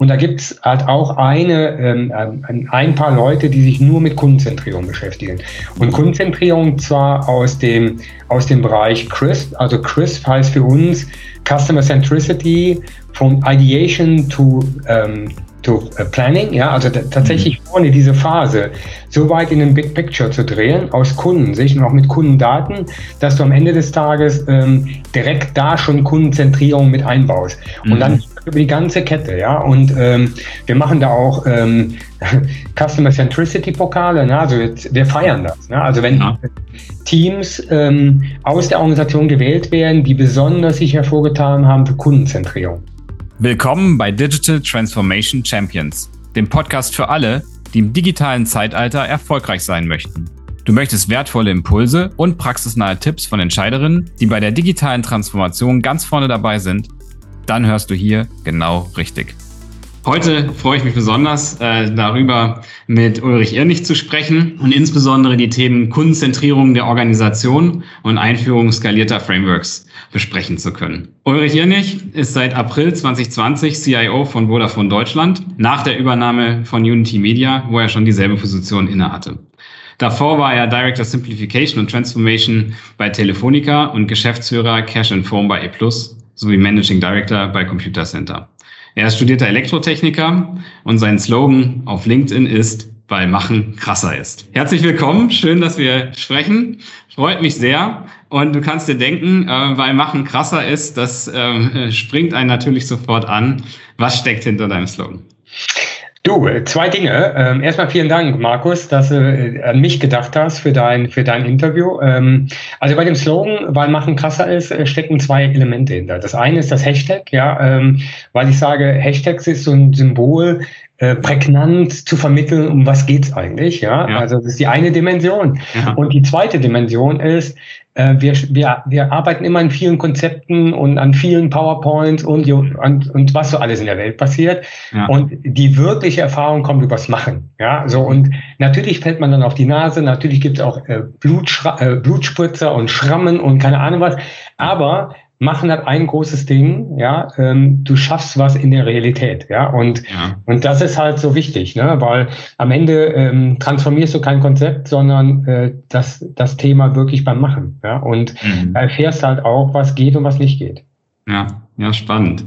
Und da gibt's halt auch eine, ähm, ein paar Leute, die sich nur mit Kundenzentrierung beschäftigen. Und Kundenzentrierung zwar aus dem, aus dem Bereich CRISP, also CRISP heißt für uns Customer Centricity from Ideation to ähm, to äh, Planning, ja, also tatsächlich mhm. vorne diese Phase so weit in den Big Picture zu drehen, aus Kundensicht und auch mit Kundendaten, dass du am Ende des Tages ähm, direkt da schon Kundenzentrierung mit einbaust. Und mhm. dann über die ganze Kette, ja. Und ähm, wir machen da auch ähm, Customer Centricity Pokale, ne? also jetzt, wir feiern das. Ne? Also wenn ja. Teams ähm, aus der Organisation gewählt werden, die besonders sich hervorgetan haben für Kundenzentrierung. Willkommen bei Digital Transformation Champions, dem Podcast für alle, die im digitalen Zeitalter erfolgreich sein möchten. Du möchtest wertvolle Impulse und praxisnahe Tipps von Entscheiderinnen, die bei der digitalen Transformation ganz vorne dabei sind? Dann hörst du hier genau richtig. Heute freue ich mich besonders äh, darüber, mit Ulrich Irnig zu sprechen und insbesondere die Themen Kundenzentrierung der Organisation und Einführung skalierter Frameworks besprechen zu können. Ulrich Irnig ist seit April 2020 CIO von Vodafone Deutschland nach der Übernahme von Unity Media, wo er schon dieselbe Position innehatte. Davor war er Director Simplification und Transformation bei Telefonica und Geschäftsführer Cash and Phone bei E sowie Managing Director bei Computer Center. Er ist studierter Elektrotechniker und sein Slogan auf LinkedIn ist, weil Machen krasser ist. Herzlich willkommen, schön, dass wir sprechen. Freut mich sehr. Und du kannst dir denken, äh, weil Machen krasser ist, das äh, springt einen natürlich sofort an. Was steckt hinter deinem Slogan? Du, äh, zwei Dinge. Ähm, erstmal vielen Dank, Markus, dass du äh, an mich gedacht hast für dein, für dein Interview. Ähm, also bei dem Slogan, weil Machen krasser ist, äh, stecken zwei Elemente hinter. Das eine ist das Hashtag, ja, ähm, weil ich sage, Hashtags ist so ein Symbol, äh, prägnant zu vermitteln, um was geht's eigentlich, ja? ja. Also das ist die eine Dimension. Ja. Und die zweite Dimension ist, äh, wir, wir, wir arbeiten immer an vielen Konzepten und an vielen PowerPoints und, und, und was so alles in der Welt passiert. Ja. Und die wirkliche Erfahrung kommt übers Machen. Ja, so und natürlich fällt man dann auf die Nase, natürlich gibt es auch äh, Blutschra äh, Blutspritzer und Schrammen und keine Ahnung was. Aber machen hat ein großes Ding, ja, ähm, du schaffst was in der Realität, ja, und, ja. und das ist halt so wichtig, ne, weil am Ende ähm, transformierst du kein Konzept, sondern äh, das, das Thema wirklich beim Machen, ja, und mhm. erfährst halt auch, was geht und was nicht geht. Ja, ja, spannend.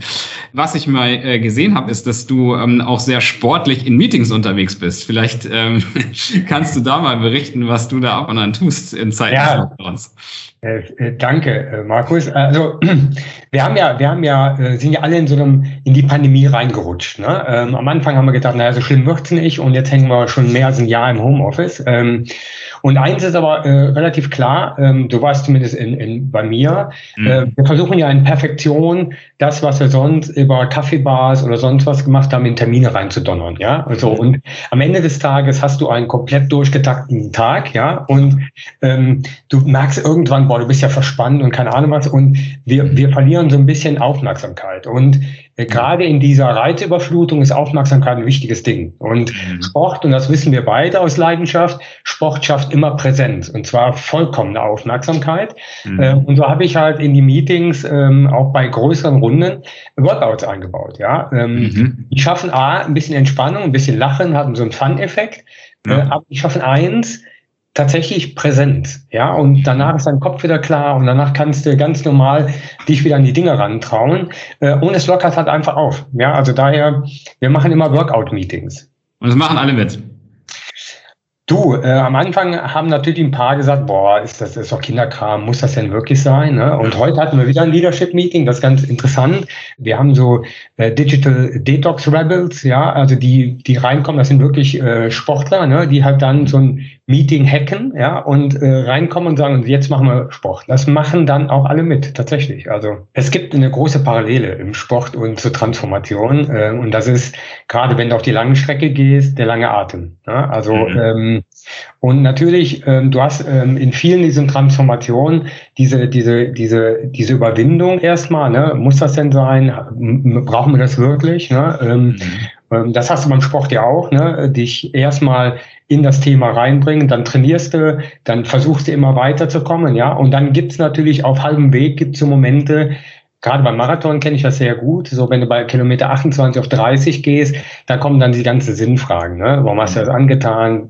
Was ich mal äh, gesehen habe, ist, dass du ähm, auch sehr sportlich in Meetings unterwegs bist. Vielleicht ähm, kannst du da mal berichten, was du da ab und an tust in Zeiten ja. uns. Äh, äh, danke, äh, Markus. Also wir haben ja, wir haben ja, äh, sind ja alle in so einem in die Pandemie reingerutscht. Ne? Ähm, am Anfang haben wir gedacht, naja, so schlimm wird's nicht und jetzt hängen wir schon mehr als ein Jahr im Homeoffice. Ähm, und eins ist aber äh, relativ klar, ähm, du warst zumindest in, in, bei mir, mhm. äh, wir versuchen ja in Perfektion das, was wir sonst über Kaffeebars oder sonst was gemacht haben, in Termine reinzudonnern, ja. Also mhm. und am Ende des Tages hast du einen komplett durchgetakteten Tag, ja, und ähm, du merkst irgendwann, boah, du bist ja verspannt und keine Ahnung was, und wir, wir verlieren so ein bisschen Aufmerksamkeit. Und äh, gerade in dieser Reizüberflutung ist Aufmerksamkeit ein wichtiges Ding. Und mhm. Sport, und das wissen wir beide aus Leidenschaft, Sport schafft immer Präsenz und zwar vollkommene Aufmerksamkeit. Mhm. Äh, und so habe ich halt in die Meetings ähm, auch bei größeren Runden Workouts eingebaut. Ja, ähm, mhm. Die schaffen A, ein bisschen Entspannung, ein bisschen Lachen, haben so einen Fun-Effekt. Ja. Äh, aber die schaffen eins, tatsächlich präsent. Ja, und danach ist dein Kopf wieder klar und danach kannst du ganz normal dich wieder an die Dinge rantrauen. Äh, und es lockert halt einfach auf. Ja, also daher, wir machen immer Workout-Meetings. Und das machen alle mit. Du, äh, am Anfang haben natürlich ein paar gesagt, boah, ist das, das ist doch Kinderkram, muss das denn wirklich sein? Ne? Und heute hatten wir wieder ein Leadership-Meeting, das ist ganz interessant. Wir haben so äh, Digital Detox Rebels, ja, also die, die reinkommen, das sind wirklich äh, Sportler, ne? die halt dann so ein Meeting hacken, ja, und äh, reinkommen und sagen, jetzt machen wir Sport. Das machen dann auch alle mit, tatsächlich. Also es gibt eine große Parallele im Sport und zur Transformation. Äh, und das ist, gerade wenn du auf die lange Strecke gehst, der lange Atem. Ja? Also mhm. ähm, und natürlich, ähm, du hast ähm, in vielen diesen Transformationen diese, diese, diese, diese Überwindung erstmal, ne? Muss das denn sein? Brauchen wir das wirklich? Ne? Ähm, mhm. Ähm, das hast du beim Sport ja auch, ne? dich erstmal in das Thema reinbringen, dann trainierst du, dann versuchst du immer weiterzukommen, ja. Und dann gibt's natürlich auf halbem Weg gibt's so Momente, gerade beim Marathon kenne ich das sehr gut. So, wenn du bei Kilometer 28 auf 30 gehst, da kommen dann die ganzen Sinnfragen. Ne? Warum hast du das angetan?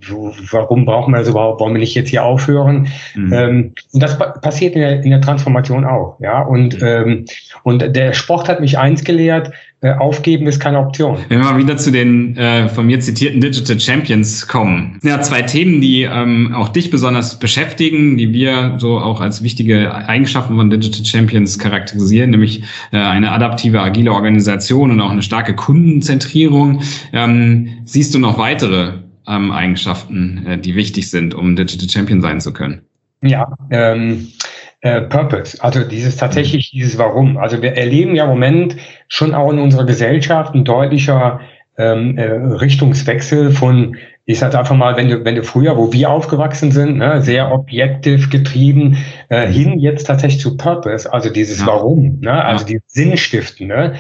Warum brauchen wir das überhaupt? Wollen wir nicht jetzt hier aufhören? Mhm. Ähm, und das passiert in der, in der Transformation auch. Ja, und, mhm. ähm, und der Sport hat mich eins gelehrt, äh, aufgeben ist keine Option. Wenn wir mal wieder zu den äh, von mir zitierten Digital Champions kommen. Ja, zwei Themen, die ähm, auch dich besonders beschäftigen, die wir so auch als wichtige Eigenschaften von Digital Champions charakterisieren, nämlich äh, eine adaptive, agile Organisation und auch eine starke Kundenzentrierung. Ähm, siehst du noch weitere ähm, Eigenschaften, äh, die wichtig sind, um Digital Champion sein zu können? Ja, ähm, äh, Purpose, also dieses tatsächlich dieses Warum. Also wir erleben ja im Moment schon auch in unserer Gesellschaft ein deutlicher ähm, äh, Richtungswechsel von, ich sage einfach mal, wenn du, wenn du früher, wo wir aufgewachsen sind, ne, sehr objektiv getrieben, äh, hin jetzt tatsächlich zu Purpose, also dieses ja. Warum, ne, also ja. die Sinnstiften, ne,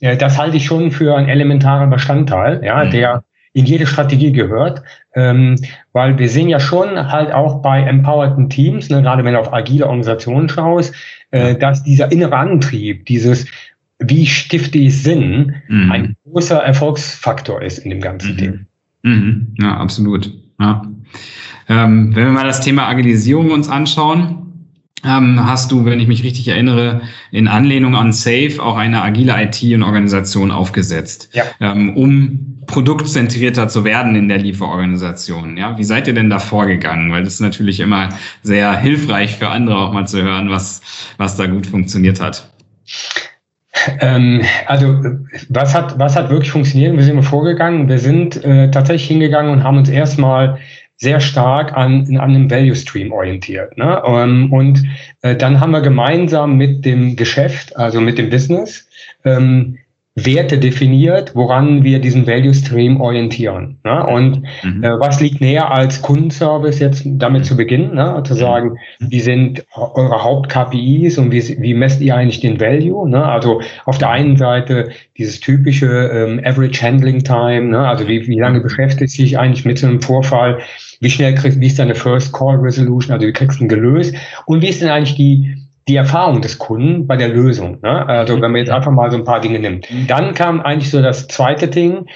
äh, das halte ich schon für einen elementaren Bestandteil, ja, mhm. der in jede Strategie gehört, ähm, weil wir sehen ja schon halt auch bei empowerten Teams, ne, gerade wenn du auf agile Organisationen schaust, äh, dass dieser innere Antrieb, dieses wie stifte ich Sinn, mhm. ein großer Erfolgsfaktor ist in dem ganzen mhm. Thema. Mhm. Ja, absolut. Ja. Ähm, wenn wir mal das Thema Agilisierung uns anschauen, ähm, hast du, wenn ich mich richtig erinnere, in Anlehnung an Safe auch eine agile IT und Organisation aufgesetzt, ja. ähm, um produktzentrierter zu werden in der Lieferorganisation. Ja, wie seid ihr denn da vorgegangen? Weil das ist natürlich immer sehr hilfreich für andere auch mal zu hören, was, was da gut funktioniert hat. Ähm, also was hat, was hat wirklich funktioniert? Wir sind vorgegangen. Wir sind äh, tatsächlich hingegangen und haben uns erstmal sehr stark an, an einem Value Stream orientiert. Ne? Ähm, und äh, dann haben wir gemeinsam mit dem Geschäft, also mit dem Business, ähm, Werte definiert, woran wir diesen Value Stream orientieren. Ne? Und mhm. äh, was liegt näher als Kundenservice jetzt damit zu beginnen, ne? zu sagen, mhm. wie sind eure Haupt-KPIs und wie, wie messt ihr eigentlich den Value? Ne? Also auf der einen Seite dieses typische ähm, Average Handling Time, ne? also wie, wie lange mhm. beschäftigt sich eigentlich mit so einem Vorfall, wie schnell kriegst, wie ist deine First Call Resolution, also wie kriegst du ihn gelöst und wie ist denn eigentlich die die Erfahrung des Kunden bei der Lösung. Ne? Also wenn man jetzt einfach mal so ein paar Dinge nimmt. Dann kam eigentlich so das zweite Ding,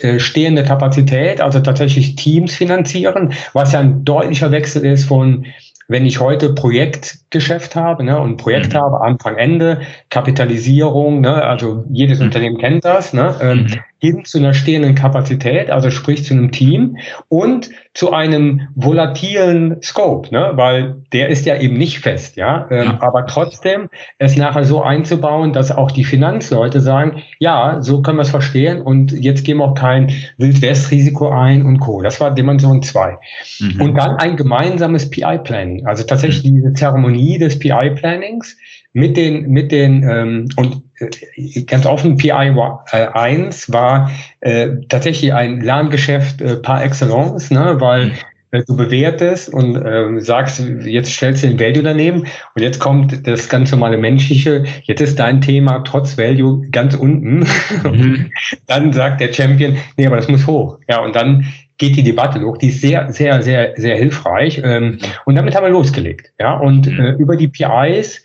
äh, stehende Kapazität, also tatsächlich Teams finanzieren, was ja ein deutlicher Wechsel ist von wenn ich heute Projektgeschäft habe ne, und Projekt mhm. habe, Anfang, Ende, Kapitalisierung, ne, also jedes mhm. Unternehmen kennt das, ne, ähm, mhm. Hin zu einer stehenden Kapazität, also sprich zu einem Team und zu einem volatilen Scope, ne, weil der ist ja eben nicht fest, ja, ähm, ja. aber trotzdem es nachher so einzubauen, dass auch die Finanzleute sagen, ja, so können wir es verstehen und jetzt gehen wir auch kein Wildwest-Risiko ein und Co. Das war Dimension zwei mhm. Und dann ein gemeinsames PI-Planning, also tatsächlich mhm. diese Zeremonie des PI-Plannings mit den, mit den ähm, und äh, ganz offen, PI 1 war äh, tatsächlich ein Lerngeschäft äh, par excellence, ne, weil äh, du bewertest und äh, sagst, jetzt stellst du den Value daneben und jetzt kommt das ganz normale menschliche, jetzt ist dein Thema trotz Value ganz unten. Mhm. dann sagt der Champion, nee, aber das muss hoch. Ja, und dann geht die Debatte hoch, die ist sehr, sehr, sehr, sehr hilfreich. Ähm, und damit haben wir losgelegt. Ja, und mhm. äh, über die PIs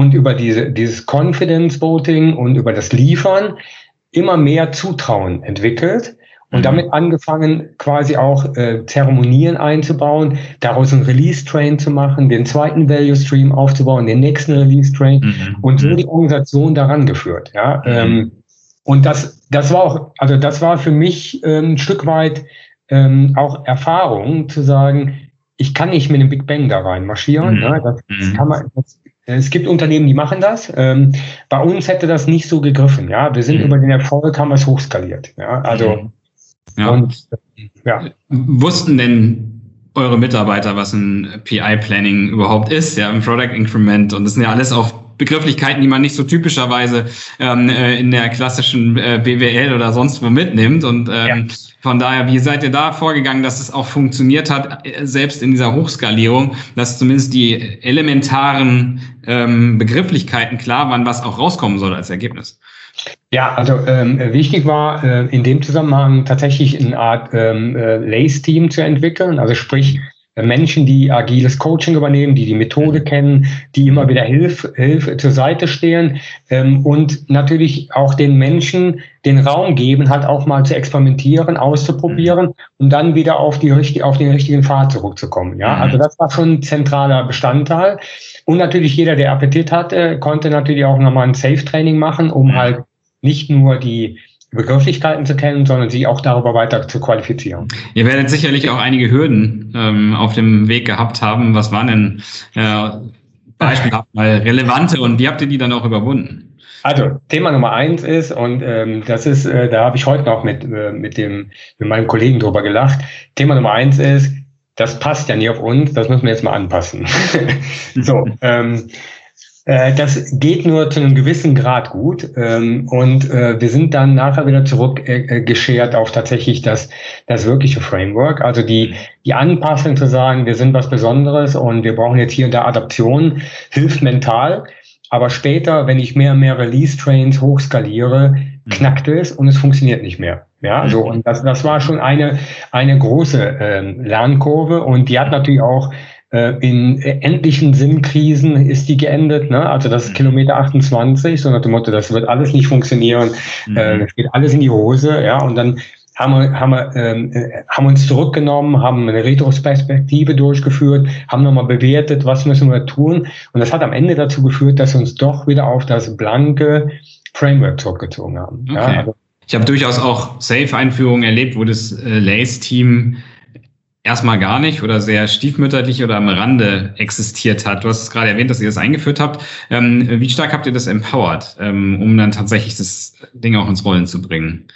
und über diese, dieses Confidence Voting und über das Liefern immer mehr Zutrauen entwickelt und mhm. damit angefangen, quasi auch äh, Zeremonien einzubauen, daraus einen Release-Train zu machen, den zweiten Value-Stream aufzubauen, den nächsten Release-Train mhm. und so mhm. die Organisation daran geführt. Ja? Mhm. Ähm, und das, das war auch, also das war für mich ähm, ein Stück weit ähm, auch Erfahrung zu sagen, ich kann nicht mit einem Big Bang da rein marschieren. Mhm. Ne? Das, das kann man, das es gibt Unternehmen, die machen das. Ähm, bei uns hätte das nicht so gegriffen. Ja, wir sind mhm. über den Erfolg, haben wir es hochskaliert. Ja, also mhm. ja. Und, ja. Wussten denn eure Mitarbeiter, was ein PI-Planning überhaupt ist, ja, ein Product Increment und das sind ja alles auch Begrifflichkeiten, die man nicht so typischerweise ähm, äh, in der klassischen äh, BWL oder sonst wo mitnimmt. Und ähm, ja. von daher, wie seid ihr da vorgegangen, dass es auch funktioniert hat, äh, selbst in dieser Hochskalierung, dass zumindest die elementaren ähm, Begrifflichkeiten klar waren, was auch rauskommen soll als Ergebnis? Ja, also ähm, wichtig war äh, in dem Zusammenhang tatsächlich eine Art ähm, äh, Lace-Team zu entwickeln. Also sprich, Menschen, die agiles Coaching übernehmen, die die Methode mhm. kennen, die immer wieder Hilfe, Hilfe zur Seite stehen ähm, und natürlich auch den Menschen den Raum geben, halt auch mal zu experimentieren, auszuprobieren, mhm. um dann wieder auf, die, auf den richtigen Pfad zurückzukommen. Ja, mhm. also das war schon ein zentraler Bestandteil. Und natürlich jeder, der Appetit hatte, konnte natürlich auch nochmal ein Safe-Training machen, um halt nicht nur die Begrifflichkeiten zu kennen, sondern sich auch darüber weiter zu qualifizieren. Ihr werdet sicherlich auch einige Hürden ähm, auf dem Weg gehabt haben. Was waren denn äh, beispielhaft mal relevante und wie habt ihr die dann auch überwunden? Also Thema Nummer eins ist, und ähm, das ist, äh, da habe ich heute noch mit, äh, mit, dem, mit meinem Kollegen drüber gelacht, Thema Nummer eins ist, das passt ja nicht auf uns, das müssen wir jetzt mal anpassen. so, ähm, äh, das geht nur zu einem gewissen Grad gut. Ähm, und äh, wir sind dann nachher wieder zurückgeschert äh, auf tatsächlich das, das wirkliche Framework. Also die, die Anpassung zu sagen, wir sind was Besonderes und wir brauchen jetzt hier und da Adaption, hilft mental. Aber später, wenn ich mehr und mehr Release-Trains hochskaliere, mhm. knackt es und es funktioniert nicht mehr. Ja, so und das, das war schon eine eine große ähm, Lernkurve und die hat natürlich auch äh, in endlichen Sinnkrisen ist die geendet. Ne? Also das ist mhm. Kilometer 28, so nach dem Motto, das wird alles nicht funktionieren, mhm. äh, das geht alles in die Hose. Ja, und dann haben wir, haben wir ähm, äh, haben uns zurückgenommen, haben eine Retrospektive durchgeführt, haben nochmal bewertet, was müssen wir tun. Und das hat am Ende dazu geführt, dass wir uns doch wieder auf das blanke Framework zurückgezogen haben. Okay. Ja, also, ich habe durchaus auch Safe-Einführungen erlebt, wo das äh, Lace-Team erstmal gar nicht oder sehr stiefmütterlich oder am Rande existiert hat. Du hast es gerade erwähnt, dass ihr das eingeführt habt. Ähm, wie stark habt ihr das empowered, ähm, um dann tatsächlich das Ding auch ins Rollen zu bringen?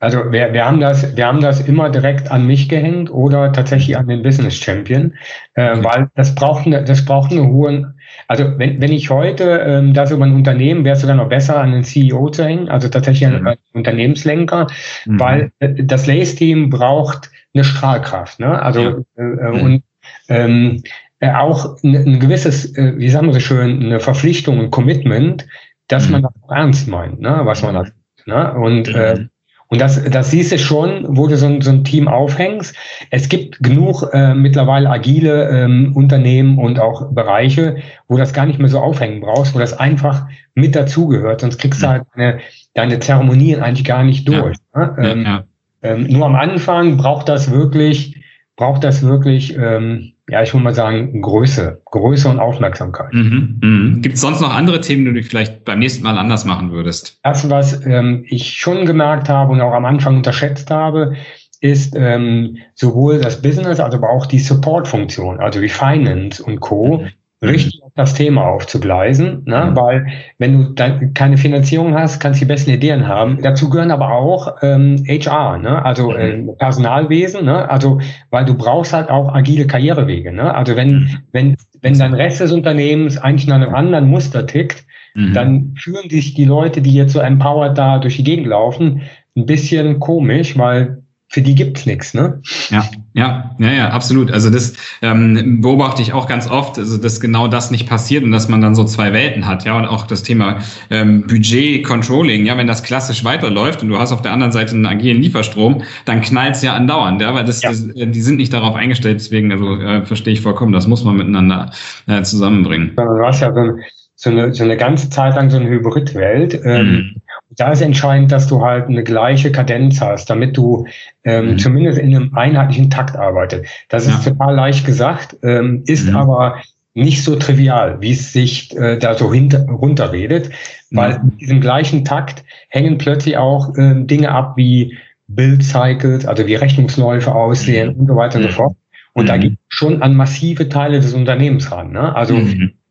Also wir, wir, haben das, wir haben das immer direkt an mich gehängt oder tatsächlich an den Business Champion, äh, okay. weil das braucht eine, das braucht eine hohe. Also wenn, wenn ich heute ähm, das über ein Unternehmen wäre es sogar noch besser an den CEO zu hängen, also tatsächlich mhm. an einen Unternehmenslenker, mhm. weil äh, das Lace Team braucht eine Strahlkraft. Ne? Also ja. äh, mhm. und ähm, äh, auch ein, ein gewisses, äh, wie sagen wir so schön, eine Verpflichtung, ein Commitment, dass mhm. man das ernst meint, ne? was man hat. Ne? Und äh, mhm. Und das, das siehst du schon, wo du so ein, so ein Team aufhängst. Es gibt genug äh, mittlerweile agile ähm, Unternehmen und auch Bereiche, wo das gar nicht mehr so aufhängen brauchst, wo das einfach mit dazugehört. Sonst kriegst du halt deine, deine Zeremonien eigentlich gar nicht durch. Ja. Ne? Ähm, ja, ja. Ähm, nur am Anfang braucht das wirklich, braucht das wirklich, ähm, ja, ich würde mal sagen, Größe, Größe und Aufmerksamkeit. Mhm, mh. Gibt es sonst noch andere Themen, die du vielleicht beim nächsten Mal anders machen würdest? Das, was ähm, ich schon gemerkt habe und auch am Anfang unterschätzt habe, ist ähm, sowohl das Business, also aber auch die Support-Funktion, also wie Finance und Co. Mhm richtig das Thema aufzugleisen, ne? Mhm. weil wenn du dann keine Finanzierung hast, kannst du die besten Ideen haben. Dazu gehören aber auch ähm, HR, ne? also äh, Personalwesen, ne? also weil du brauchst halt auch agile Karrierewege. Ne? Also wenn mhm. wenn wenn dein Rest des Unternehmens eigentlich nach einem anderen Muster tickt, mhm. dann fühlen sich die Leute, die jetzt so empowered da durch die Gegend laufen, ein bisschen komisch, weil für die gibt's nichts, ne? Ja, ja, ja, ja, absolut. Also das ähm, beobachte ich auch ganz oft, also dass genau das nicht passiert und dass man dann so zwei Welten hat, ja, und auch das Thema ähm, Budget Controlling, ja, wenn das klassisch weiterläuft und du hast auf der anderen Seite einen agilen Lieferstrom, dann knallt's ja andauernd, ja, weil das, ja. das äh, die sind nicht darauf eingestellt, deswegen also äh, verstehe ich vollkommen, das muss man miteinander äh, zusammenbringen. Du hast ja so, so, eine, so eine ganze Zeit lang so eine Hybridwelt. Ähm, mhm da ist entscheidend, dass du halt eine gleiche Kadenz hast, damit du ähm, mhm. zumindest in einem einheitlichen Takt arbeitest. Das ist ja. total leicht gesagt, ähm, ist mhm. aber nicht so trivial, wie es sich äh, da so hinter, runterredet, weil mhm. in diesem gleichen Takt hängen plötzlich auch ähm, Dinge ab wie Build Cycles, also wie Rechnungsläufe aussehen mhm. und so weiter und so mhm. fort. Und da mhm. geht schon an massive Teile des Unternehmens ran. Ne? Also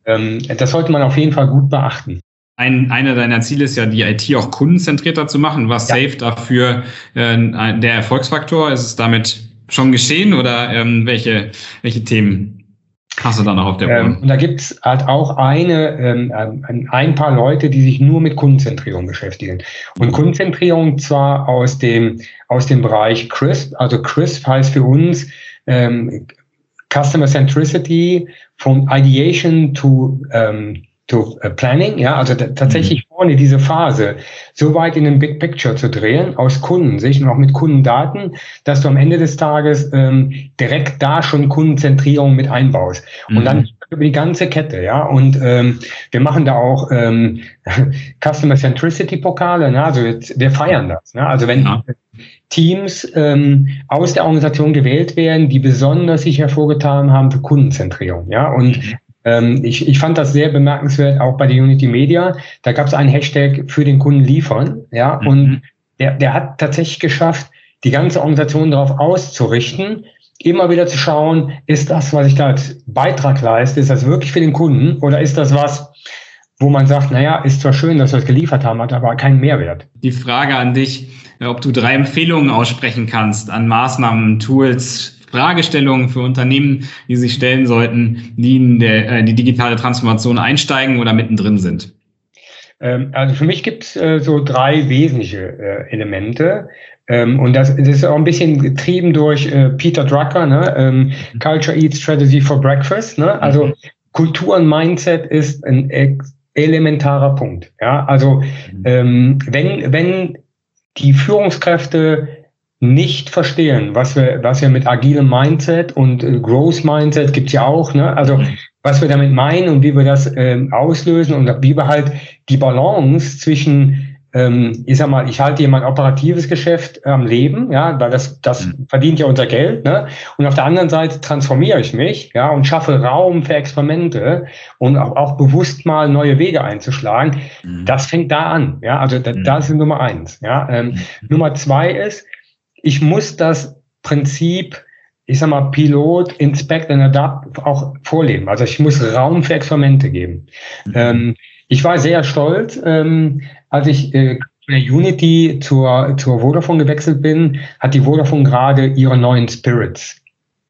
ähm, das sollte man auf jeden Fall gut beachten ein, einer deiner Ziele ist ja, die IT auch kundenzentrierter zu machen. Was ja. Safe dafür äh, der Erfolgsfaktor? Ist es damit schon geschehen oder ähm, welche, welche Themen hast du da noch auf der Uhr? Ähm, und da gibt's halt auch eine, ähm, ein paar Leute, die sich nur mit Kundenzentrierung beschäftigen. Und Kundenzentrierung zwar aus dem, aus dem Bereich CRISP, also CRISP heißt für uns ähm, Customer Centricity from Ideation to ähm, to uh, Planning, ja, also tatsächlich mhm. vorne diese Phase so weit in den Big Picture zu drehen, aus Kundensicht und auch mit Kundendaten, dass du am Ende des Tages ähm, direkt da schon Kundenzentrierung mit einbaust. Mhm. Und dann mhm. über die ganze Kette, ja. Und ähm, wir machen da auch ähm, Customer Centricity Pokale, ne? also jetzt, wir feiern das. Ne? Also wenn ja. Teams ähm, aus der Organisation gewählt werden, die besonders sich hervorgetan haben für Kundenzentrierung, ja. Und mhm. Ähm, ich, ich fand das sehr bemerkenswert, auch bei der Unity Media. Da gab es einen Hashtag für den Kunden liefern, ja. Mhm. Und der, der hat tatsächlich geschafft, die ganze Organisation darauf auszurichten, immer wieder zu schauen, ist das, was ich da als Beitrag leiste, ist das wirklich für den Kunden oder ist das was, wo man sagt, naja, ist zwar schön, dass wir es geliefert haben, hat aber keinen Mehrwert. Die Frage an dich, ob du drei Empfehlungen aussprechen kannst an Maßnahmen, Tools, Fragestellungen für Unternehmen, die sich stellen sollten, die in der, äh, die digitale Transformation einsteigen oder mittendrin sind. Ähm, also für mich gibt es äh, so drei wesentliche äh, Elemente. Ähm, und das, das, ist auch ein bisschen getrieben durch äh, Peter Drucker, ne? Ähm, mhm. Culture Eats Strategy for Breakfast. Ne? Also mhm. Kultur und Mindset ist ein elementarer Punkt. Ja? Also mhm. ähm, wenn, wenn die Führungskräfte nicht verstehen, was wir, was wir mit agilem Mindset und äh, Growth Mindset gibt's ja auch, ne? Also was wir damit meinen und wie wir das ähm, auslösen und wie wir halt die Balance zwischen, ähm, ich sag mal, ich halte hier mein operatives Geschäft am Leben, ja, weil das, das mhm. verdient ja unser Geld, ne? Und auf der anderen Seite transformiere ich mich, ja, und schaffe Raum für Experimente und auch, auch bewusst mal neue Wege einzuschlagen. Mhm. Das fängt da an, ja, also da, mhm. das ist Nummer eins, ja. Ähm, mhm. Nummer zwei ist, ich muss das Prinzip ich sag mal, Pilot, Inspect and Adapt auch vorleben. Also ich muss Raum für Experimente geben. Mhm. Ähm, ich war sehr stolz, ähm, als ich äh, Unity zur, zur Vodafone gewechselt bin, hat die Vodafone gerade ihre neuen Spirits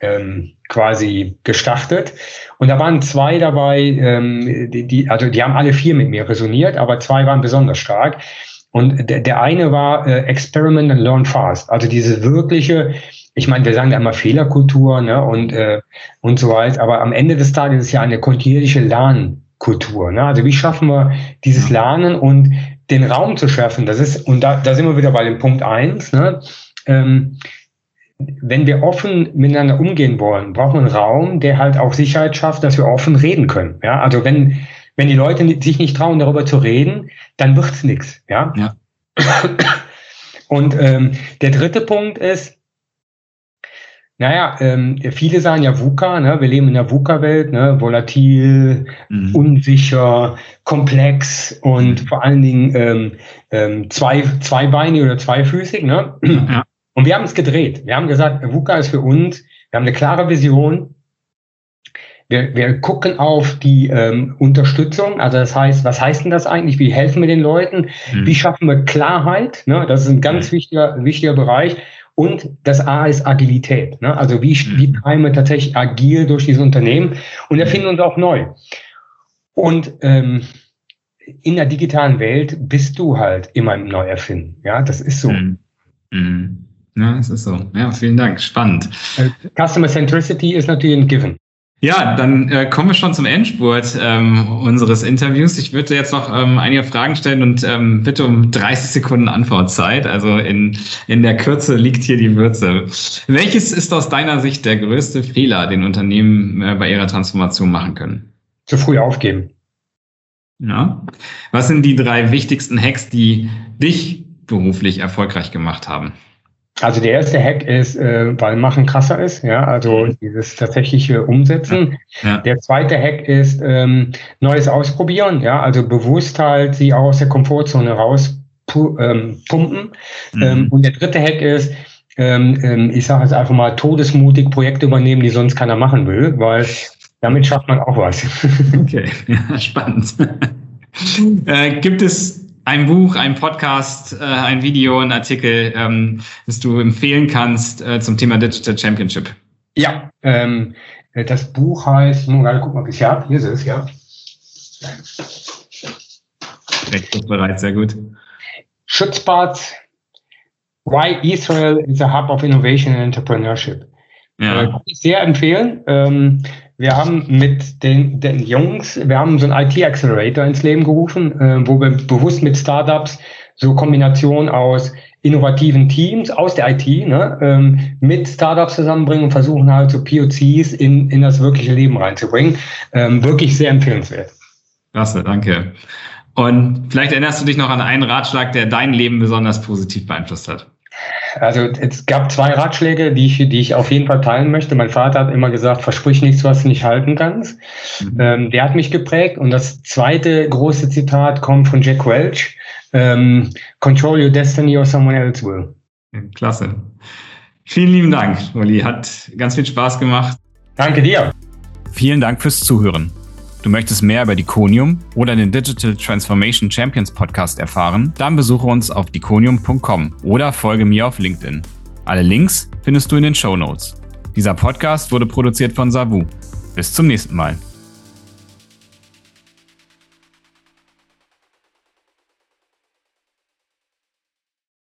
ähm, quasi gestartet. Und da waren zwei dabei, ähm, die, die, also die haben alle vier mit mir resoniert, aber zwei waren besonders stark. Und der, der eine war äh, Experiment and Learn Fast. Also diese wirkliche, ich meine, wir sagen ja immer Fehlerkultur ne, und, äh, und so weiter, aber am Ende des Tages ist es ja eine kontinuierliche Lernkultur. Ne? Also wie schaffen wir dieses Lernen und den Raum zu schaffen? Das ist, und da, da sind wir wieder bei dem Punkt eins. Ne? Ähm, wenn wir offen miteinander umgehen wollen, brauchen wir einen Raum, der halt auch Sicherheit schafft, dass wir offen reden können. Ja, also wenn, wenn die Leute sich nicht trauen, darüber zu reden, dann wird's nichts. Ja. ja. Und ähm, der dritte Punkt ist, naja, ähm, viele sagen ja VUCA, ne? wir leben in der VUCA-Welt, ne? volatil, mhm. unsicher, komplex und mhm. vor allen Dingen ähm, ähm, zwei, zweibeinig oder zweifüßig. Ne? Ja. Und wir haben es gedreht. Wir haben gesagt, VUCA ist für uns, wir haben eine klare Vision. Wir, wir gucken auf die ähm, Unterstützung. Also das heißt, was heißt denn das eigentlich? Wie helfen wir den Leuten? Mhm. Wie schaffen wir Klarheit? Ne? Das ist ein ganz wichtiger, wichtiger Bereich. Und das A ist Agilität. Ne? Also wie, wie treiben wir tatsächlich agil durch dieses Unternehmen und erfinden uns auch neu. Und ähm, in der digitalen Welt bist du halt immer im Neuerfinden. Ja, das ist so. Mhm. Mhm. Ja, es ist so. Ja, vielen Dank. Spannend. Äh, Customer Centricity ist natürlich ein Given. Ja, dann äh, kommen wir schon zum Endspurt ähm, unseres Interviews. Ich würde jetzt noch ähm, einige Fragen stellen und ähm, bitte um 30 Sekunden Antwortzeit. Also in, in der Kürze liegt hier die Würze. Welches ist aus deiner Sicht der größte Fehler, den Unternehmen äh, bei ihrer Transformation machen können? Zu früh aufgeben. Ja. Was sind die drei wichtigsten Hacks, die dich beruflich erfolgreich gemacht haben? Also der erste Hack ist, äh, weil Machen krasser ist, ja, also mhm. dieses tatsächliche Umsetzen. Ja. Der zweite Hack ist ähm, Neues ausprobieren, ja, also bewusst halt sie auch aus der Komfortzone raus ähm, pumpen. Mhm. Ähm, und der dritte Hack ist, ähm, ähm, ich sage jetzt einfach mal, todesmutig Projekte übernehmen, die sonst keiner machen will, weil damit schafft man auch was. Okay, ja, spannend. äh, gibt es ein Buch, ein Podcast, äh, ein Video, ein Artikel, ähm, das du empfehlen kannst äh, zum Thema Digital Championship? Ja, ähm, das Buch heißt, nur gerade gucken, ob ich es habe. Hier ist es, ja. Recht bereit, sehr gut. Schutzbad, Why Israel is a Hub of Innovation and Entrepreneurship. Ja. Äh, kann ich sehr empfehlen. Ähm, wir haben mit den, den Jungs, wir haben so einen IT-Accelerator ins Leben gerufen, äh, wo wir bewusst mit Startups so Kombination aus innovativen Teams aus der IT ne, ähm, mit Startups zusammenbringen und versuchen halt so POCs in, in das wirkliche Leben reinzubringen. Ähm, wirklich sehr empfehlenswert. Klasse, danke. Und vielleicht erinnerst du dich noch an einen Ratschlag, der dein Leben besonders positiv beeinflusst hat. Also es gab zwei Ratschläge, die ich, die ich auf jeden Fall teilen möchte. Mein Vater hat immer gesagt, versprich nichts, was du nicht halten kannst. Mhm. Ähm, der hat mich geprägt. Und das zweite große Zitat kommt von Jack Welch. Ähm, Control your destiny or someone else will. Klasse. Vielen lieben Dank, Uli. Hat ganz viel Spaß gemacht. Danke dir. Vielen Dank fürs Zuhören. Du möchtest mehr über Diconium oder den Digital Transformation Champions Podcast erfahren? Dann besuche uns auf diconium.com oder folge mir auf LinkedIn. Alle Links findest du in den Show Notes. Dieser Podcast wurde produziert von Savu. Bis zum nächsten Mal.